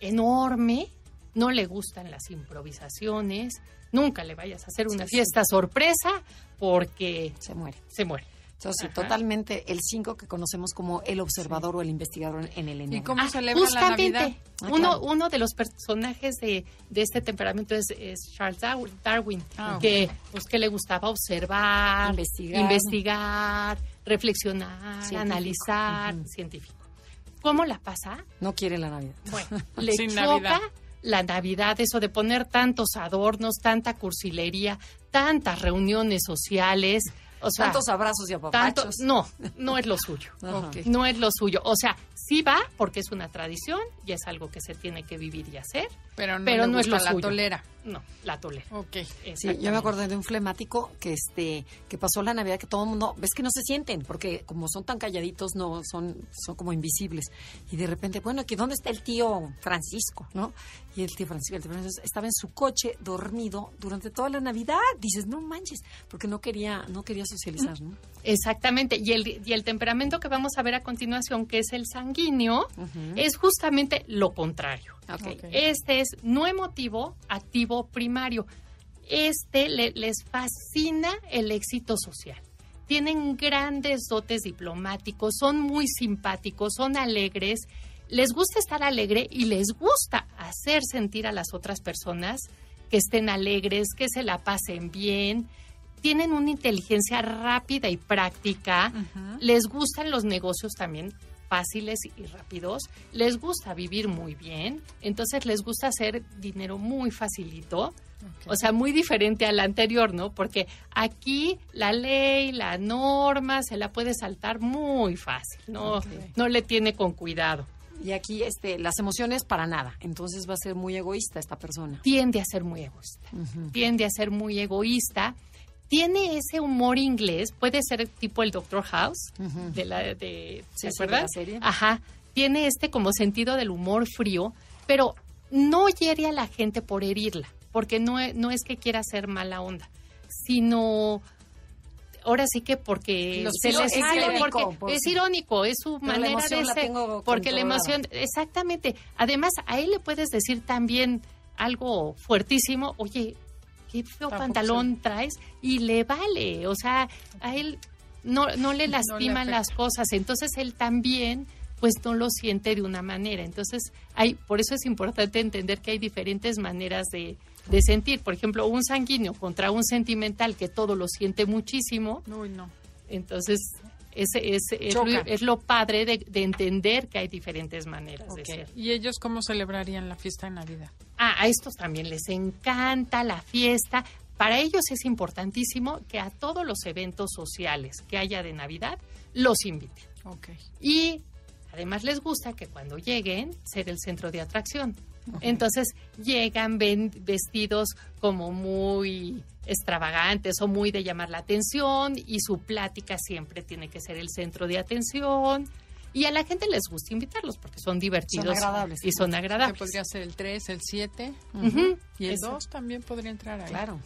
enorme, no le gustan las improvisaciones, nunca le vayas a hacer una Sí, sí. fiesta sorpresa porque Se muere. se muere. Entonces, Ajá. totalmente el 5 que conocemos como el observador o el investigador en el ¿Y enneagrama. cómo Ah, celebra la justamente, Navidad? Ah, uno, claro. uno de los personajes de, de este temperamento es, es Charles Darwin, Ah, que, pues, que le gustaba observar, Investigar. investigar, reflexionar, Científico. analizar, científico. ¿Cómo la pasa? No quiere la Navidad. Bueno, le Sin choca Navidad. La Navidad, eso de poner tantos adornos, tanta cursilería, tantas reuniones sociales. O sea, Tantos abrazos y tanto, apapachos. no, no es lo suyo. No es lo suyo. O sea, sí va porque es una tradición y es algo que se tiene que vivir y hacer, Pero no, pero no es lo la suyo. tolera. No, la tolera. Ok. Sí, yo me acordé de un flemático que este que pasó la Navidad que todo el mundo ves que no se sienten porque como son tan calladitos no son son como invisibles y de repente bueno que dónde está el tío Francisco, ¿no? Y el tío Francisco, el tío Francisco estaba en su coche dormido durante toda la Navidad. Dices no manches porque no quería no quería socializar, ¿no? Exactamente. Y el, y el temperamento que vamos a ver a continuación, que es el sanguíneo, es justamente lo contrario. Este es no emotivo, activo primario. Este le- les fascina el éxito social. Tienen grandes dotes diplomáticos, son muy simpáticos, son alegres, les gusta estar alegre y les gusta hacer sentir a las otras personas que estén alegres, que se la pasen bien. Tienen una inteligencia rápida y práctica. Les gustan los negocios también fáciles y rápidos. Les gusta vivir muy bien. Entonces les gusta hacer dinero muy facilito. O sea, muy diferente al anterior, ¿no? Porque aquí la ley, la norma, se la puede saltar muy fácil, ¿no? No le tiene con cuidado. Y aquí este las emociones para nada. Entonces va a ser muy egoísta esta persona. Tiende a ser muy egoísta. Tiende a ser muy egoísta. Tiene ese humor inglés, puede ser tipo el Doctor House, de la, de, Sí, ¿se sí, de acuerdan? la serie. Ajá. Tiene este como sentido del humor frío, pero no hiere a la gente por herirla, porque no, e- no es que quiera ser mala onda, sino ahora sí que porque Los se les es sale, irónico, porque por- es irónico, es su manera de la ser, porque la emoción, exactamente. Además, a él le puedes decir también algo fuertísimo, oye, qué feo Tampoco pantalón traes, y le vale, o sea, a él no, no le lastiman las cosas, entonces él también pues no lo siente de una manera. Entonces, hay, por eso es importante entender que hay diferentes maneras de, de sentir. Por ejemplo, un sanguíneo contra un sentimental que todo lo siente muchísimo, Uy, no. entonces ese, ese es, lo, es lo padre de, de entender que hay diferentes maneras de ser. ¿Y ellos cómo celebrarían la fiesta de Navidad? Ah, a estos también les encanta la fiesta. Para ellos es importantísimo que a todos los eventos sociales que haya de Navidad los inviten. Y además les gusta que cuando lleguen ser el centro de atracción. Entonces llegan ven- vestidos como muy extravagantes o muy de llamar la atención y su plática siempre tiene que ser el centro de atención. Y a la gente les gusta invitarlos porque son divertidos agradables. y son Que agradables. podría ser el 3, el 7 Ujú. y el Eso. 2 también podría entrar ahí. Claro.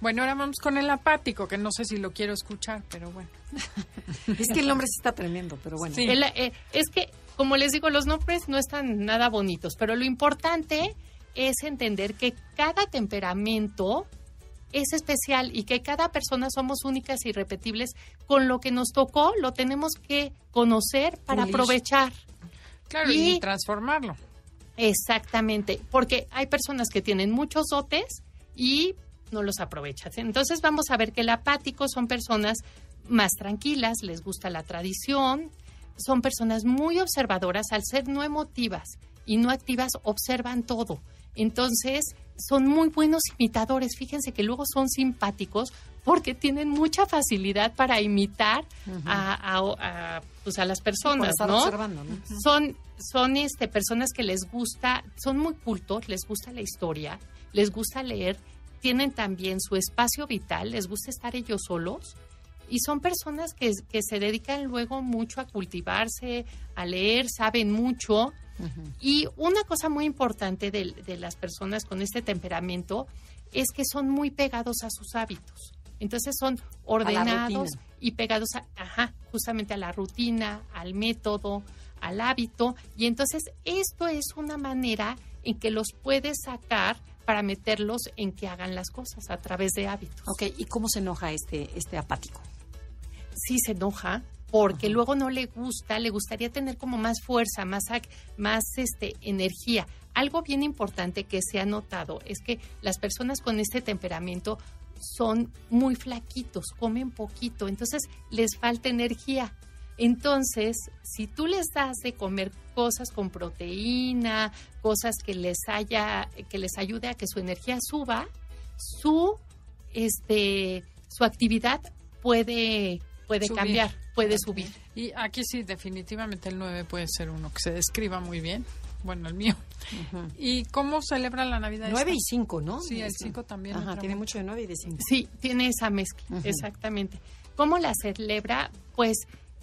Bueno, ahora vamos con el apático, que no sé si lo quiero escuchar, pero bueno. Es que el nombre sí está tremendo, pero bueno. Sí. El- eh, es que, como les digo, los nombres no están nada bonitos, pero lo importante es entender que cada temperamento es especial y que cada persona somos únicas y repetibles. Con lo que nos tocó, lo tenemos que conocer para aprovechar. Claro, y, Y- transformarlo. Exactamente, porque hay personas que tienen muchos dotes y no los aprovechan. Entonces vamos a ver que el apático son personas más tranquilas, les gusta la tradición, son personas muy observadoras al ser no emotivas y no activas, observan todo. Entonces son muy buenos imitadores. Fíjense que luego son simpáticos porque tienen mucha facilidad para imitar a, a- a, pues, a las personas, ¿no? observando, ¿no? son son este personas que les gusta, son muy cultos, les gusta la historia, les gusta leer, tienen también su espacio vital, les gusta estar ellos solos y son personas que, que se dedican luego mucho a cultivarse, a leer, saben mucho. Y una cosa muy importante de, de las personas con este temperamento es que son muy pegados a sus hábitos. Entonces son ordenados y pegados a, ajá, justamente a la rutina, al método, al hábito. Y entonces esto es una manera en que los puedes sacar para meterlos en que hagan las cosas a través de hábitos. Ok, ¿y cómo se enoja este, este apático? sí se enoja porque luego no le gusta, le gustaría tener como más fuerza, más, más este, energía. Algo bien importante que se ha notado es que las personas con este temperamento son muy flaquitos, comen poquito, entonces les falta energía. Entonces, si tú les das de comer cosas con proteína, cosas que les haya, que les ayude a que su energía suba, su este su actividad puede, puede Subir. cambiar, puede subir. Y aquí sí, definitivamente el 9 puede ser uno que se describa muy bien. Bueno, el mío. ¿Y cómo celebra la Navidad? 9 y esta? 5, ¿no? Sí, el 5 también. Ajá, tiene mucho de 9 y de 5. Sí, tiene esa mezcla, Ujú. exactamente. ¿Cómo la celebra? Pues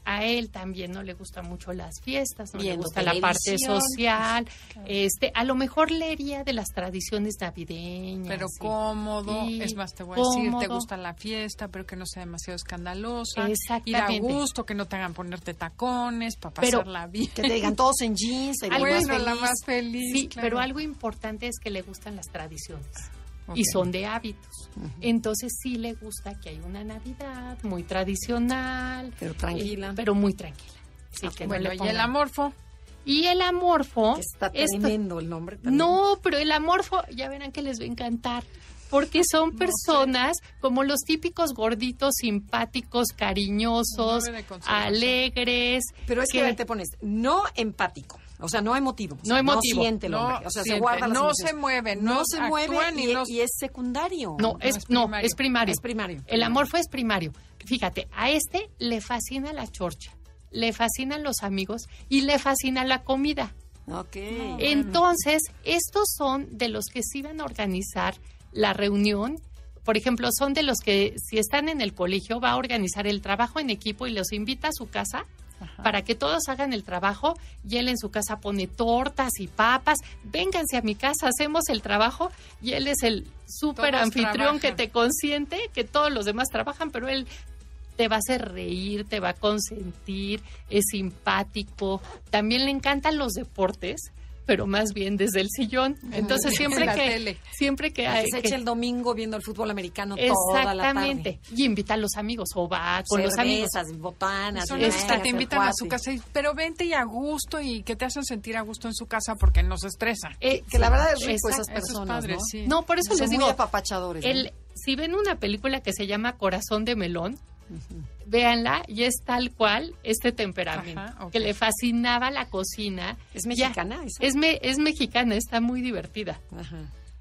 a él también no le gustan mucho las fiestas, no le Viendo gusta la parte social. Este, a lo mejor leería de las tradiciones navideñas. Pero y- cómodo, es más, te voy a decir, te gusta la fiesta, pero que no sea demasiado escandalosa. Ir a gusto, que no te hagan ponerte tacones, para Pero- pasarla bien. Que te digan todos en jeans, el Algo más bueno, la feliz. más feliz. Sí, claro. pero algo importante es que le gustan las tradiciones Y son de hábitos. Entonces sí le gusta que hay una Navidad muy tradicional, Pero tranquila. y- pero muy tranquila. Sí, que no Bueno, y el amorfo. Y el amorfo. Está esto- tremendo el nombre. también. No, pero el amorfo, ya verán que les va a encantar. Porque son personas como los típicos gorditos, simpáticos, cariñosos, alegres. Pero es que, que- a ver, te pones no empático, o sea, no emotivo. o sea, No emotivo. No siente el No o sea, se guarda las no emociones. se mueve, no, no se mueve y, es secundario. No, es, es no, primario. es primario. Es primario. El amorfo es primario. Fíjate, a este le fascina la chorcha, le fascinan los amigos y le fascina la comida. Ok. Entonces, estos son de los que sí van a organizar la reunión. Por ejemplo, son de los que si están en el colegio va a organizar el trabajo en equipo y los invita a su casa para que todos hagan el trabajo y él en su casa pone tortas y papas. Vénganse a mi casa, hacemos el trabajo y él es el súper anfitrión que te consiente, que todos los demás trabajan, pero él te va a hacer reír, te va a consentir, es simpático. También le encantan los deportes, pero más bien desde el sillón. Entonces siempre La que tele. siempre que Que hay se echa el domingo viendo el fútbol americano toda la tarde. exactamente y invita a los amigos o va con los amigos. Cervezas, botanas. Son beers, que te invitan a su casa, y- pero vente y a gusto y que te hacen sentir a gusto en su casa porque no se estresa. Eh, Que la verdad es rico esas personas, padre, ¿no? sí. No, por eso Son les muy digo, apapachadores. si ven una película que se llama Corazón de Melón, véanla y es tal cual este temperamento, Ajá, que le fascinaba la cocina. ¿Es mexicana es, me- es mexicana, está muy divertida. Ajá.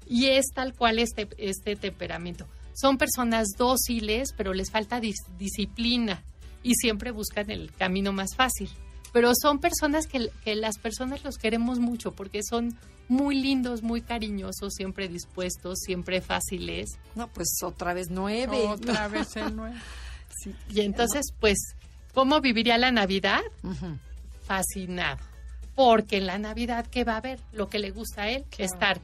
Y es tal cual este, este temperamento. Son personas dóciles, pero les falta dis- disciplina y siempre buscan el camino más fácil. Pero son personas que, que las personas los queremos mucho porque son muy lindos, muy cariñosos, siempre dispuestos, siempre fáciles. No, pues otra vez nueve. Otra vez el nueve. Sí. Y entonces, pues, ¿cómo viviría la Navidad? Fascinado. Porque en la Navidad, ¿qué va a haber? Lo que le gusta a él, Claro. estar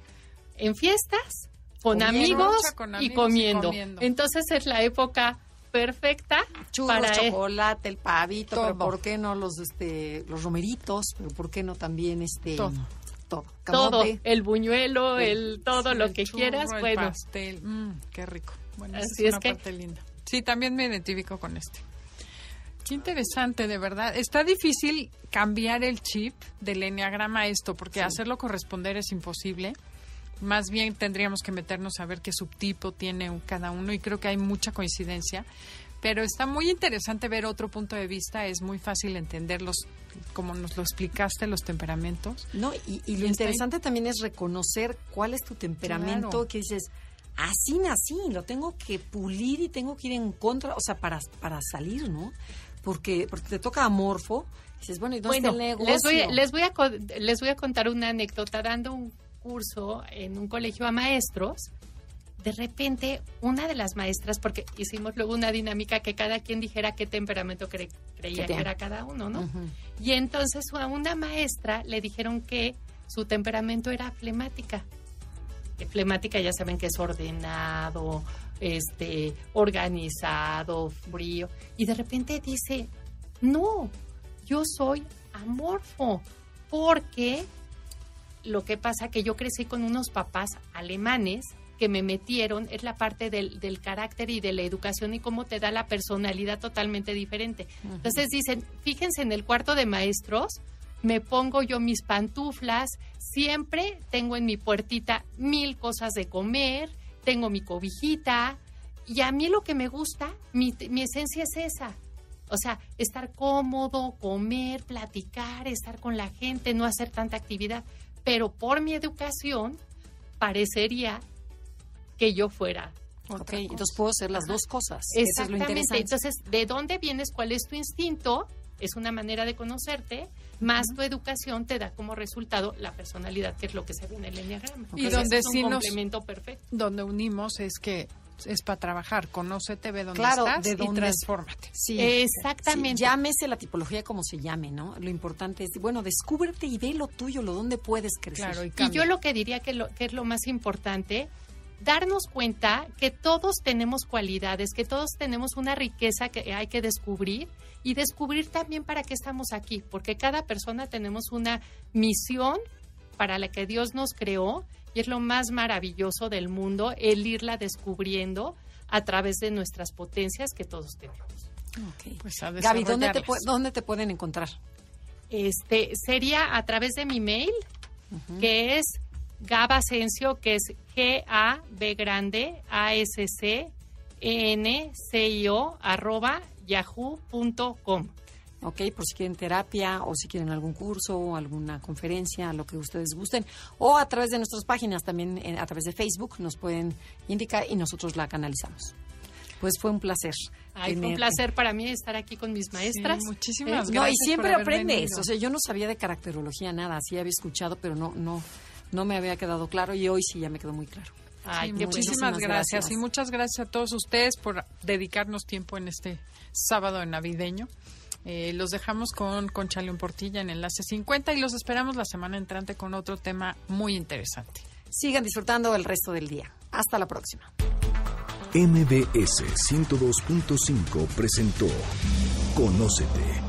en fiestas, con amigos, con y, amigos y comiendo. comiendo. Entonces es la época perfecta Churros, para él. chocolate, el pavito, pero. ¿por qué no los este los romeritos? Pero ¿por qué no también este Todo. todo? el buñuelo, el todo lo El que churro, quieras, el bueno, pastel. Mm, qué rico. Bueno, Así es, es una que- parte linda. Sí, también me identifico con este. Qué interesante, de verdad. Está difícil cambiar el chip del enneagrama a esto, porque hacerlo corresponder es imposible. Más bien tendríamos que meternos a ver qué subtipo tiene cada uno y creo que hay mucha coincidencia. Pero está muy interesante ver otro punto de vista. Es muy fácil entenderlos, como nos lo explicaste, los temperamentos. No, y, y lo ahí. interesante también es reconocer cuál es tu temperamento, Claro. que dices, así nací, lo tengo que pulir y tengo que ir en contra, o sea, para, para salir, ¿no? Porque, porque te toca amorfo, dices, bueno, ¿y dónde bueno, está el negocio? les voy, a- les, voy a, les voy a contar una anécdota. Dando un curso en un colegio a maestros, de repente una de las maestras, porque hicimos luego una dinámica que cada quien dijera qué temperamento cre- creía Que era cada uno, ¿no? Y entonces a una maestra le dijeron que su temperamento era flemática. Que Flemática ya saben que es ordenado, este, organizado, frío. Y de repente dice, no, yo soy amorfo, porque lo que pasa que yo crecí con unos papás alemanes que me metieron, es la parte del, del carácter y de la educación y cómo te da la personalidad totalmente diferente. Entonces dicen, fíjense en el cuarto de maestros, me pongo yo mis pantuflas, siempre tengo en mi puertita mil cosas de comer, tengo mi cobijita, y a mí lo que me gusta, mi, mi esencia es esa. O sea, estar cómodo, comer, platicar, estar con la gente, no hacer tanta actividad. Pero por mi educación, parecería que yo fuera Ok, entonces puedo hacer las dos cosas. Eso es lo. Entonces, ¿de dónde vienes? ¿Cuál es tu instinto? Es una manera de conocerte, más tu educación te da como resultado la personalidad, que es lo que se ve en el enneagrama. Y donde es un sí nos- complemento perfecto. Donde unimos es que es para trabajar. Conócete, ve dónde Claro, estás de y dónde- transfórmate. Sí, Exactamente. sí, llámese la tipología como se llame, ¿no? Lo importante es, bueno, descúbrete y ve lo tuyo, lo donde puedes crecer. Claro, y Y yo lo que diría que, lo, que es lo más importante, darnos cuenta que todos tenemos cualidades, que todos tenemos una riqueza que hay que descubrir y descubrir también para qué estamos aquí, porque cada persona tenemos una misión para la que Dios nos creó y es lo más maravilloso del mundo el irla descubriendo a través de nuestras potencias que todos tenemos. Ok. Pues Gaby, ¿dónde te, ¿dónde te pueden encontrar? Este sería a través de mi mail, que es Gabasencio, que es G A B grande A S C E N C I O arroba yahoo.com. Ok, por si quieren terapia o si quieren algún curso o alguna conferencia, lo que ustedes gusten. O a través de nuestras páginas, también eh, a través de Facebook, nos pueden indicar y nosotros la canalizamos. Pues fue un placer. Ay, fue un placer para mí estar aquí con mis maestras. Sí, muchísimas Eh, No, y gracias siempre aprendes. venido. O sea, yo no sabía de caracterología nada, sí había escuchado, pero no, no, no me había quedado claro y hoy sí ya me quedó muy claro. Ay, Sí, qué muchísimas gracias. y muchas gracias a todos ustedes por dedicarnos tiempo en este sábado navideño. Eh, los dejamos con Concha León Portilla en Enlace 50 y los esperamos la semana entrante con otro tema muy interesante. Sigan disfrutando el resto del día. Hasta la próxima. MBS 102.5 presentó Conócete.